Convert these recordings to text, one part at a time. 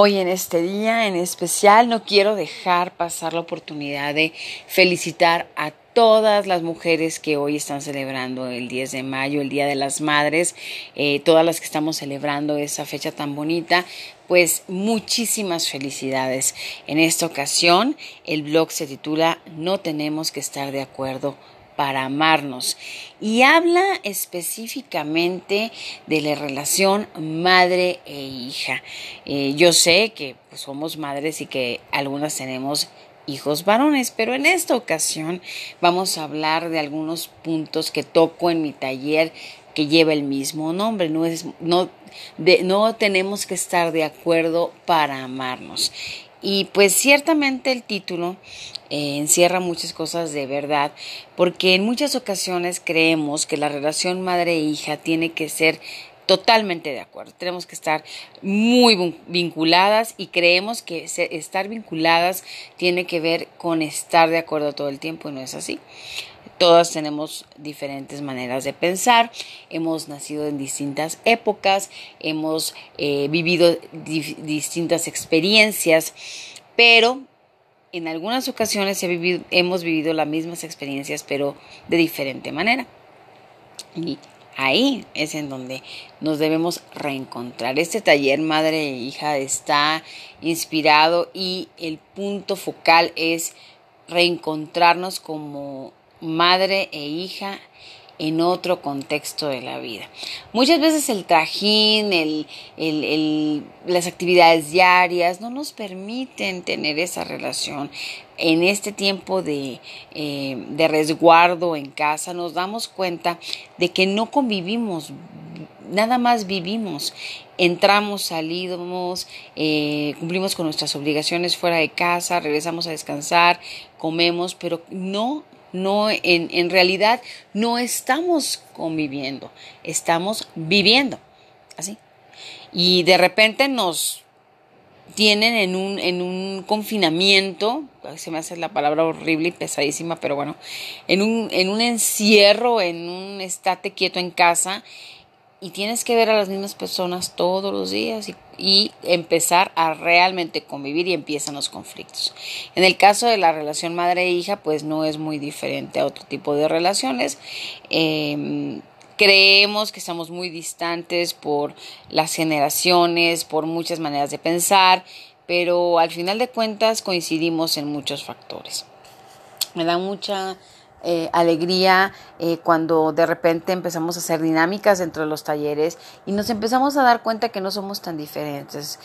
Hoy en este día en especial no quiero dejar pasar la oportunidad de felicitar a todas las mujeres que hoy están celebrando el 10 de mayo, el Día de las Madres, eh, todas las que estamos celebrando esa fecha tan bonita, pues muchísimas felicidades. En esta ocasión el blog se titula No tenemos que estar de acuerdo para amarnos y habla específicamente de la relación madre e hija. Eh, yo sé que pues, somos madres y que algunas tenemos hijos varones, pero en esta ocasión vamos a hablar de algunos puntos que toco en mi taller que lleva el mismo nombre. No, es, no, no tenemos que estar de acuerdo para amarnos. Y pues ciertamente el título eh, encierra muchas cosas de verdad, porque en muchas ocasiones creemos que la relación madre-hija tiene que ser totalmente de acuerdo. Tenemos que estar muy vinculadas y creemos que estar vinculadas tiene que ver con estar de acuerdo todo el tiempo y no es así. Todas tenemos diferentes maneras de pensar, hemos nacido en distintas épocas, hemos eh, vivido distintas experiencias, pero en algunas ocasiones hemos vivido las mismas experiencias, pero de diferente manera. Y ahí es en donde nos debemos reencontrar. Este taller madre e hija está inspirado y el punto focal es reencontrarnos como madre e hija en otro contexto de la vida. Muchas veces el trajín, el, las actividades diarias no nos permiten tener esa relación. En este tiempo de, eh, de resguardo en casa nos damos cuenta de que no convivimos, nada más vivimos. Entramos, salimos, eh, cumplimos con nuestras obligaciones fuera de casa, regresamos a descansar, comemos, pero no no, en, en realidad no estamos conviviendo, estamos viviendo, así. Y de repente nos tienen en un, en un confinamiento, se me hace la palabra horrible y pesadísima, pero bueno, en un, en un encierro, en un estate quieto en casa y tienes que ver a las mismas personas todos los días y, empezar a realmente convivir y empiezan los conflictos. En el caso de la relación madre e pues no es muy diferente a otro tipo de relaciones. Em, creemos que estamos muy distantes por las generaciones, por muchas maneras de pensar, pero al final de cuentas coincidimos en muchos factores. Me da mucha eh, alegría eh, cuando de repente empezamos a hacer dinámicas dentro de los talleres y nos empezamos a dar cuenta que no somos tan diferentes.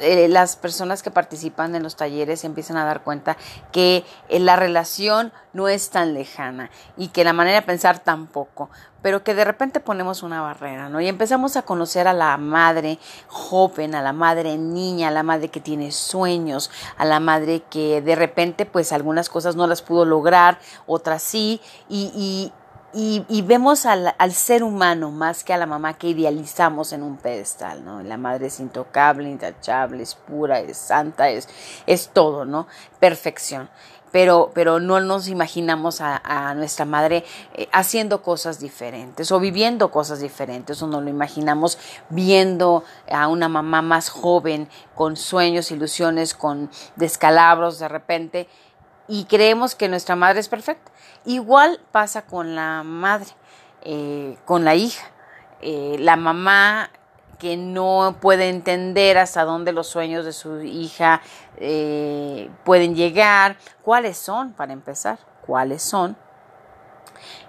Eh, las personas que participan en los talleres empiezan a dar cuenta que la relación no es tan lejana y que la manera de pensar tampoco, pero que de repente ponemos una barrera, ¿no? Y empezamos a conocer a la madre joven, a la madre niña, a la madre que tiene sueños, a la madre que de repente pues algunas cosas no las pudo lograr, otras sí, y, y, y, vemos al, al, ser humano más que a la mamá que idealizamos en un pedestal, ¿no? La madre es intocable, intachable, es pura, es santa, es, es todo, ¿no? Perfección pero, pero no nos imaginamos a, nuestra madre eh, haciendo cosas diferentes o viviendo cosas diferentes o no lo imaginamos viendo a una mamá más joven con sueños, ilusiones, con descalabros de repente y creemos que nuestra madre es perfecta. Igual pasa con la madre, eh, con la hija. Eh, la mamá que no puede entender hasta dónde los sueños de su hija eh, pueden llegar, cuáles son, para empezar, cuáles son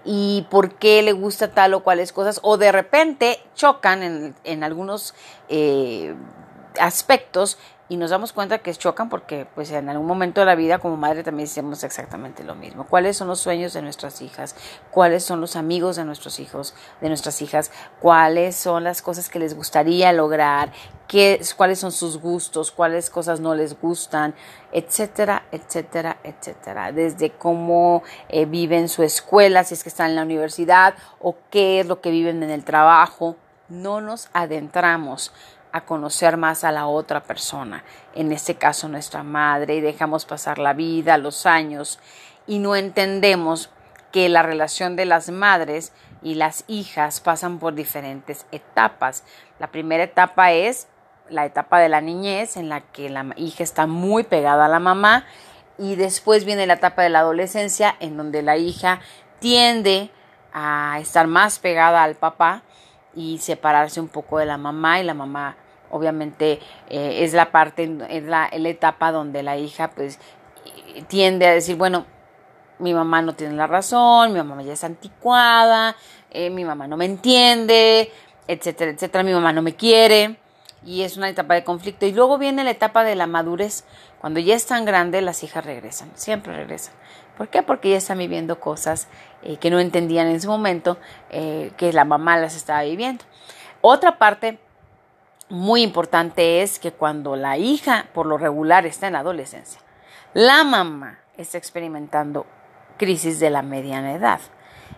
y por qué le gusta tal o cuáles cosas, o de repente chocan en, en algunos eh, aspectos y nos damos cuenta que chocan porque pues en algún momento de la vida como madre también hacemos exactamente lo mismo. ¿Cuáles son los sueños de nuestras hijas? ¿Cuáles son los amigos de nuestros hijos, de nuestras hijas? ¿Cuáles son las cosas que les gustaría lograr? ¿Qué, ¿Cuáles son sus gustos? ¿Cuáles cosas no les gustan? Etcétera, etcétera, etcétera. Desde cómo eh, viven su escuela, si es que están en la universidad, o qué es lo que viven en el trabajo. No nos adentramos a conocer más a la otra persona, en este caso nuestra madre, y dejamos pasar la vida, los años, y no entendemos que la relación de las madres y las hijas pasan por diferentes etapas. La primera etapa es la etapa de la niñez en la que la hija está muy pegada a la mamá y después viene la etapa de la adolescencia en donde la hija tiende a estar más pegada al papá y separarse un poco de la mamá y la mamá obviamente eh, es la parte, es la, etapa donde la hija pues tiende a decir, bueno, mi mamá no tiene la razón, mi mamá ya es anticuada, eh, mi mamá no me entiende, etcétera, etcétera, mi mamá no me quiere y es una etapa de conflicto. Y luego viene la etapa de la madurez, cuando ya están grandes las hijas regresan, siempre regresan. ¿Por qué? Porque ya están viviendo cosas eh, que no entendían en su momento, eh, que la mamá las estaba viviendo. Otra parte muy importante es que cuando la hija, por lo regular, está en adolescencia, la mamá está experimentando crisis de la mediana edad.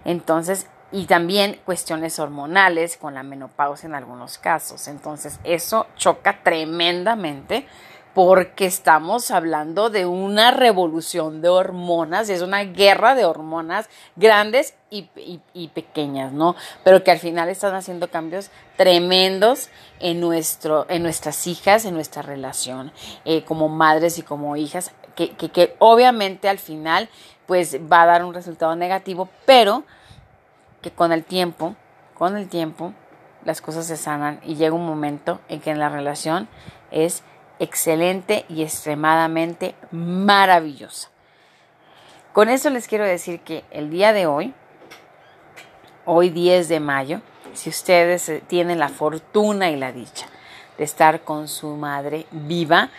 Entonces, y también cuestiones hormonales con la menopausia en algunos casos. Entonces, eso choca tremendamente porque estamos hablando de una revolución de hormonas, es una guerra de hormonas grandes y, pequeñas, ¿no? Pero que al final están haciendo cambios tremendos en, nuestro, en nuestras hijas, en nuestra relación, eh, como madres y como hijas, que, que, que obviamente al final pues va a dar un resultado negativo, pero que con el tiempo, con el tiempo, las cosas se sanan y llega un momento en que en la relación es excelente y extremadamente maravillosa. Con eso les quiero decir que el día de hoy, hoy 10 de mayo, si ustedes eh, tienen la fortuna y la dicha de estar con su madre viva,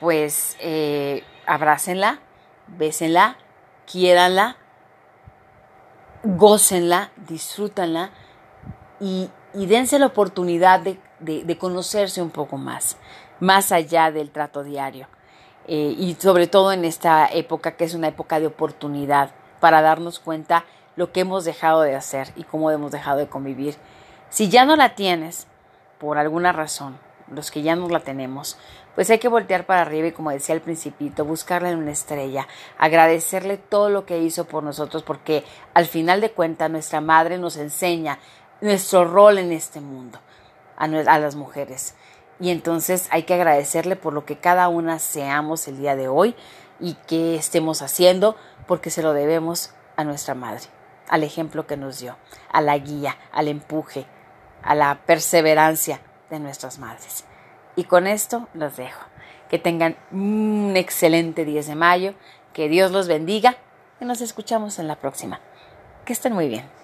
pues eh, abrácenla, bésenla, quiéranla, gócenla, disfrútanla y, dense la oportunidad de, conocerse un poco más, más allá del trato diario. Eh, y sobre todo en esta época que es una época de oportunidad para darnos cuenta lo que hemos dejado de hacer y cómo hemos dejado de convivir. Si ya no la tienes, por alguna razón, los que ya no la tenemos, pues hay que voltear para arriba y como decía el principito, buscarle en una estrella, agradecerle todo lo que hizo por nosotros, porque al final de cuentas nuestra madre nos enseña nuestro rol en este mundo, a, las mujeres. Y entonces hay que agradecerle por lo que cada una seamos el día de hoy y que estemos haciendo, porque se lo debemos a nuestra madre, al ejemplo que nos dio, a la guía, al empuje, a la perseverancia de nuestras madres. Y con esto los dejo. Que tengan un excelente 10 de mayo, que Dios los bendiga y nos escuchamos en la próxima. Que estén muy bien.